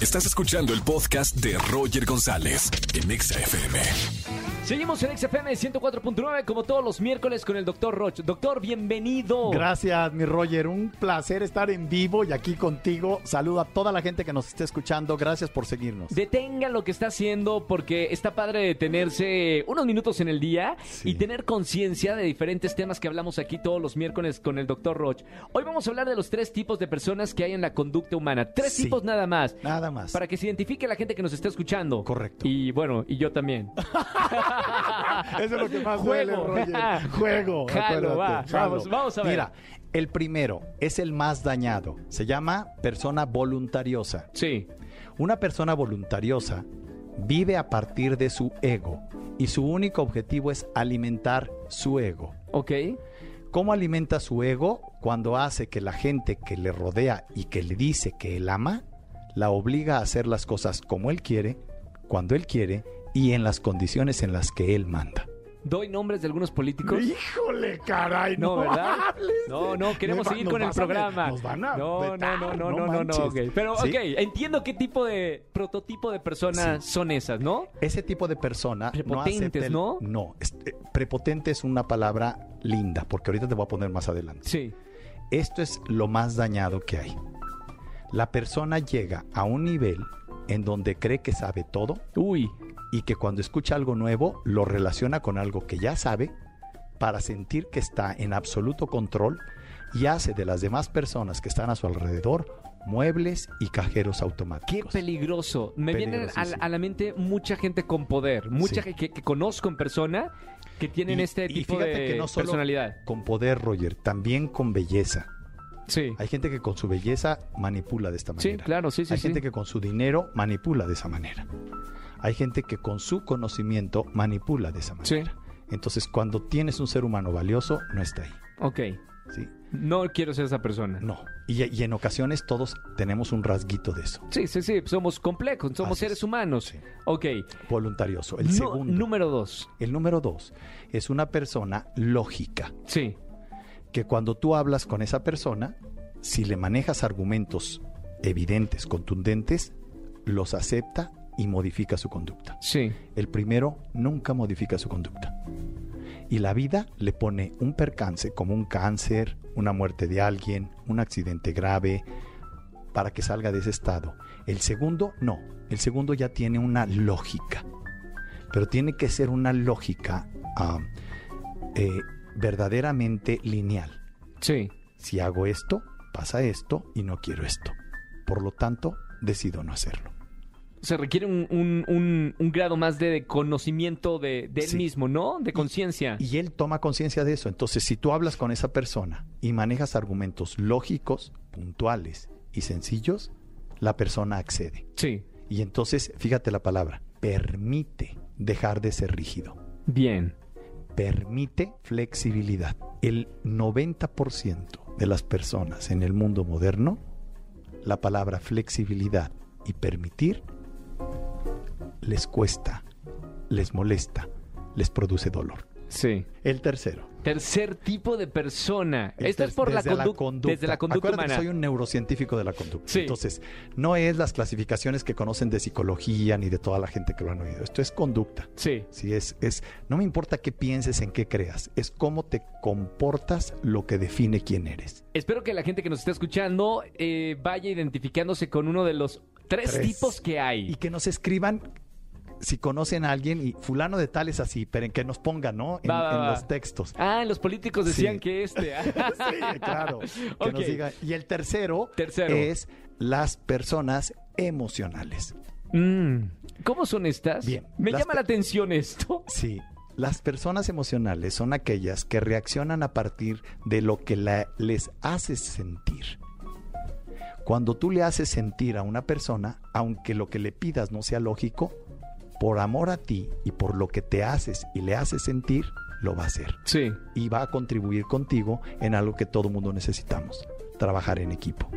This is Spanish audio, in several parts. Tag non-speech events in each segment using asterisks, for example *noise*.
Estás escuchando el podcast de Roger González en Exa FM. Seguimos en XFM 104.9 como todos los miércoles con el doctor Roch. Doctor, bienvenido. Gracias, mi Roger. Un placer estar en vivo y aquí contigo. Saludo a toda la gente que nos esté escuchando. Gracias por seguirnos. Detenga lo que está haciendo porque está padre detenerse unos minutos en el día Sí. y tener conciencia de diferentes temas que hablamos aquí todos los miércoles con el doctor Roch. Hoy vamos a hablar de los tres tipos de personas que hay en la conducta humana. Tres Sí. tipos nada más. Nada más. Para que se identifique la gente que nos está escuchando. Correcto. Y bueno, y yo también. *laughs* Eso es lo que más Juego. duele, Roger. *laughs* Juego. Jalo, va, vamos, vamos a ver. Mira, el primero es el más dañado. Se llama persona voluntariosa. Sí. Una persona voluntariosa vive a partir de su ego y su único objetivo es alimentar su ego. Ok. ¿Cómo alimenta su ego? Cuando hace que la gente que le rodea y que le dice que él ama, la obliga a hacer las cosas como él quiere, cuando él quiere y en las condiciones en las que él manda. ¿Doy nombres de algunos políticos? Híjole, caray, No, ¿verdad? No, no, queremos seguir con el programa. nos van a no, no, vetar, no, no, no no, no. Pero, ¿Sí? ok, entiendo qué tipo de prototipo de personas son esas, ¿no? Ese tipo de persona Prepotentes, no ¿no? Eh, prepotente es una palabra linda, porque ahorita te voy a poner más adelante. Sí. Esto es lo más dañado que hay. La persona llega a un nivel en donde cree que sabe todo Uy, y que cuando escucha algo nuevo lo relaciona con algo que ya sabe para sentir que está en absoluto control y hace de las demás personas que están a su alrededor muebles y cajeros qué automáticos. peligroso. Me viene a, la mente mucha gente con poder, mucha Sí. gente que, que conozco en persona que tienen Y- este y tipo fíjate de que no solo personalidad. Con poder, Roger, también con belleza. Sí. Hay gente que con su belleza manipula de esta Sí, manera. claro, sí, sí, Hay sí. gente que con su dinero manipula de esa manera. Hay gente que con su conocimiento manipula de esa Sí. manera. Entonces, cuando tienes un ser humano valioso, no está ahí. Ok. ¿sí? No quiero ser esa persona. No. Y, y en ocasiones todos tenemos un rasguito de eso. Sí, sí, sí. Somos complejos, somos Así seres es. humanos. Sí. Ok. Voluntarioso. El segundo. Número dos. El número dos es una persona lógica. Sí. Que cuando tú hablas con esa persona, si le manejas argumentos evidentes, contundentes, los acepta y modifica su conducta. Sí. El primero nunca modifica su conducta. Y la vida le pone un percance como un cáncer, una muerte de alguien, un accidente grave, para que salga de ese estado. El segundo, no. El segundo ya tiene una lógica. Pero tiene que ser una lógica ah, eh, verdaderamente lineal. Sí. Si hago esto, pasa esto y no quiero esto. Por lo tanto, decido no hacerlo. Se requiere un, un- un- un grado más de conocimiento de, de él Sí. mismo, ¿no? De conciencia. Y él toma conciencia de eso. Entonces, si tú hablas con esa persona y manejas argumentos lógicos, puntuales y sencillos, la persona accede. Sí. Y entonces, fíjate la palabra, permite dejar de ser rígido. Bien. Permite flexibilidad. El 90% de las personas en el mundo moderno, la palabra flexibilidad y permitir les cuesta, les molesta, les produce dolor. Sí. El tercero. Tercer tipo de persona. El Esto es por la, desde conduc- desde la conducta Acuérdate que soy un neurocientífico de la conducta. Sí. Entonces, no es las clasificaciones que conocen de psicología ni de toda la gente que lo han oído. Esto es conducta. Sí. Sí, es, es, no me importa qué pienses, en qué creas, es cómo te comportas lo que define quién eres. Espero que la gente que nos está escuchando eh, vaya identificándose con uno de los tres, Tres. tipos que hay. Y que nos escriban si conocen a alguien y fulano de tal es así, pero en que nos pongan, ¿no? En, Va, va, en va. los textos. Ah, los políticos decían Sí. que este. *laughs* Sí, claro. Que nos digan. Y el tercero, Tercero. es las personas emocionales. Mm, ¿Cómo son estas? Bien. Me llama la atención esto. Sí, las personas emocionales son aquellas que reaccionan a partir de lo que la- les hace sentir. Cuando tú le haces sentir a una persona, aunque lo que le pidas no sea lógico, por amor a ti y por lo que te haces y le haces sentir, lo va a hacer. Sí. Y va a contribuir contigo en algo que todo mundo necesitamos, trabajar en equipo.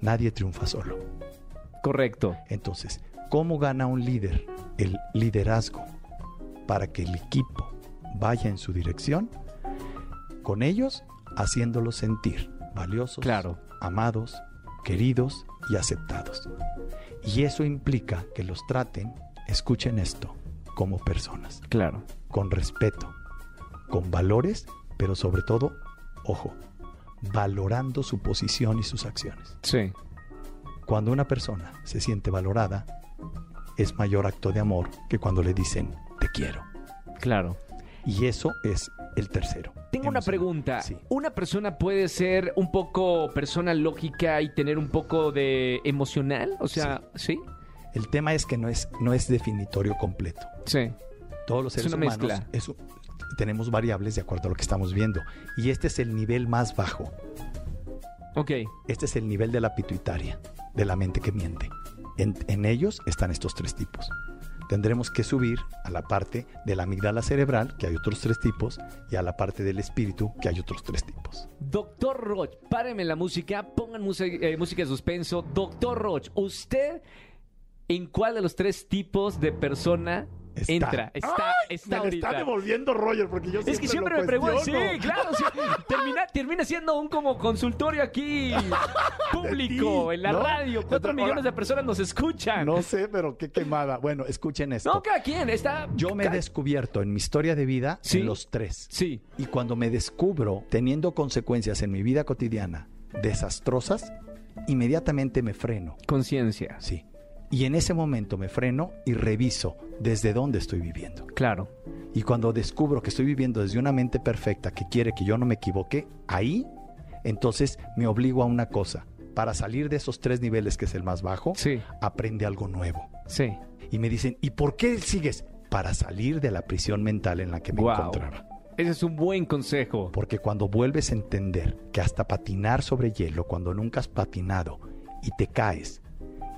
Nadie triunfa solo. Correcto. Entonces, ¿cómo gana un líder? El liderazgo para que el equipo vaya en su dirección, con ellos haciéndolos sentir valiosos, Claro. amados, queridos y aceptados. Y eso implica que los traten, escuchen esto, como personas, Claro. con respeto, con valores, pero sobre todo, ojo, valorando su posición y sus acciones. Sí. Cuando una persona se siente valorada, es mayor acto de amor que cuando le dicen te quiero. Claro. Y eso es el tercero. Tengo una pregunta. Sí. ¿Una persona puede ser un poco persona lógica y tener un poco de emocional? O sea, ¿sí? El tema es que no es, no es definitorio completo. Sí. Todos los Es seres una humanos mezcla. es tenemos variables de acuerdo a lo que estamos viendo. Y este es el nivel más bajo. Ok. Este es el nivel de la pituitaria, de la mente que miente. En, en ellos están estos tres tipos. Tendremos que subir a la parte de la amígdala cerebral, que hay otros tres tipos, y a la parte del espíritu, que hay otros tres tipos. Doctor Roch, párenme la música, pongan música, eh, música de suspenso. Doctor Roch, ¿usted en cuál de los tres tipos de persona Está. entra? Está, está ahorita. devolviendo Roger, porque yo Es que siempre me preguntan, sí, claro, sí. *laughs* termina, termina siendo un como consultorio aquí *laughs* público ti, en la ¿no? radio. Cuatro millones de personas nos escuchan. No sé, pero qué quemada. Bueno, escuchen esto. No, cada quien está. Yo me he descubierto en mi historia de vida Sí. en los tres. Sí, Y cuando me descubro teniendo consecuencias en mi vida cotidiana desastrosas, inmediatamente me freno. conciencia. Sí. Y en ese momento me freno y reviso desde dónde estoy viviendo. Claro. Y cuando descubro que estoy viviendo desde una mente perfecta que quiere que yo no me equivoque, ahí, entonces me obligo a una cosa. Para salir de esos tres niveles, que es el más bajo, Sí, aprende algo nuevo. sí. Y me dicen, ¿y por qué sigues? Para salir de la prisión mental en la que me encontraba. Ese es un buen consejo. Porque cuando vuelves a entender que hasta patinar sobre hielo, cuando nunca has patinado y te caes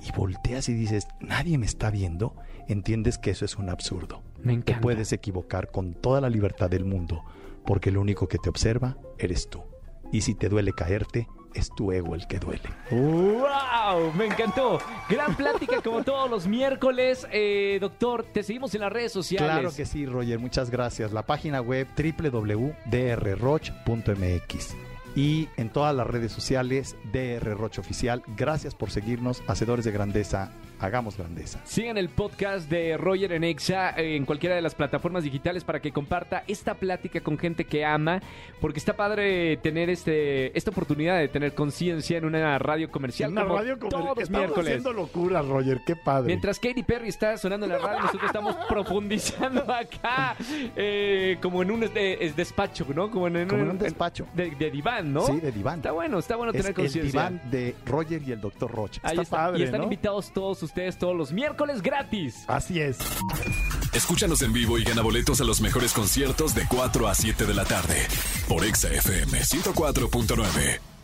y volteas y dices, nadie me está viendo, entiendes que eso es un absurdo. Me Te encanta. puedes equivocar con toda la libertad del mundo, porque lo único que te observa eres tú. Y si te duele caerte, es tu ego el que duele. ¡Wow! Me encantó. Gran plática como todos los miércoles. Eh, doctor, te seguimos en las redes sociales. Claro que sí, Roger, muchas gracias. La página web www.drroch.mx y en todas las redes sociales DR Roch Oficial. Gracias por seguirnos, Hacedores de Grandeza, hagamos grandeza. Sigan el podcast de Roger en Exa eh, en cualquiera de las plataformas digitales para que comparta esta plática con gente que ama, porque está padre tener este esta oportunidad de tener conciencia en una radio comercial como todos los miércoles. locuras, Roger, qué padre. Mientras Katy Perry está sonando en la radio, nosotros estamos *laughs* profundizando acá, eh, como en un es despacho, ¿no? Como en, Como en un despacho. de, de diván, ¿no? Sí, de diván. Está bueno, está bueno es tener el conciencia. diván de Roger y el Dr. Roch. Ahí está, está. padre, y están ¿no? invitados todos ustedes todos los miércoles gratis. Así es. Escúchanos en vivo y gana boletos a los mejores conciertos de 4 a 7 de la tarde por Exa FM 104.9.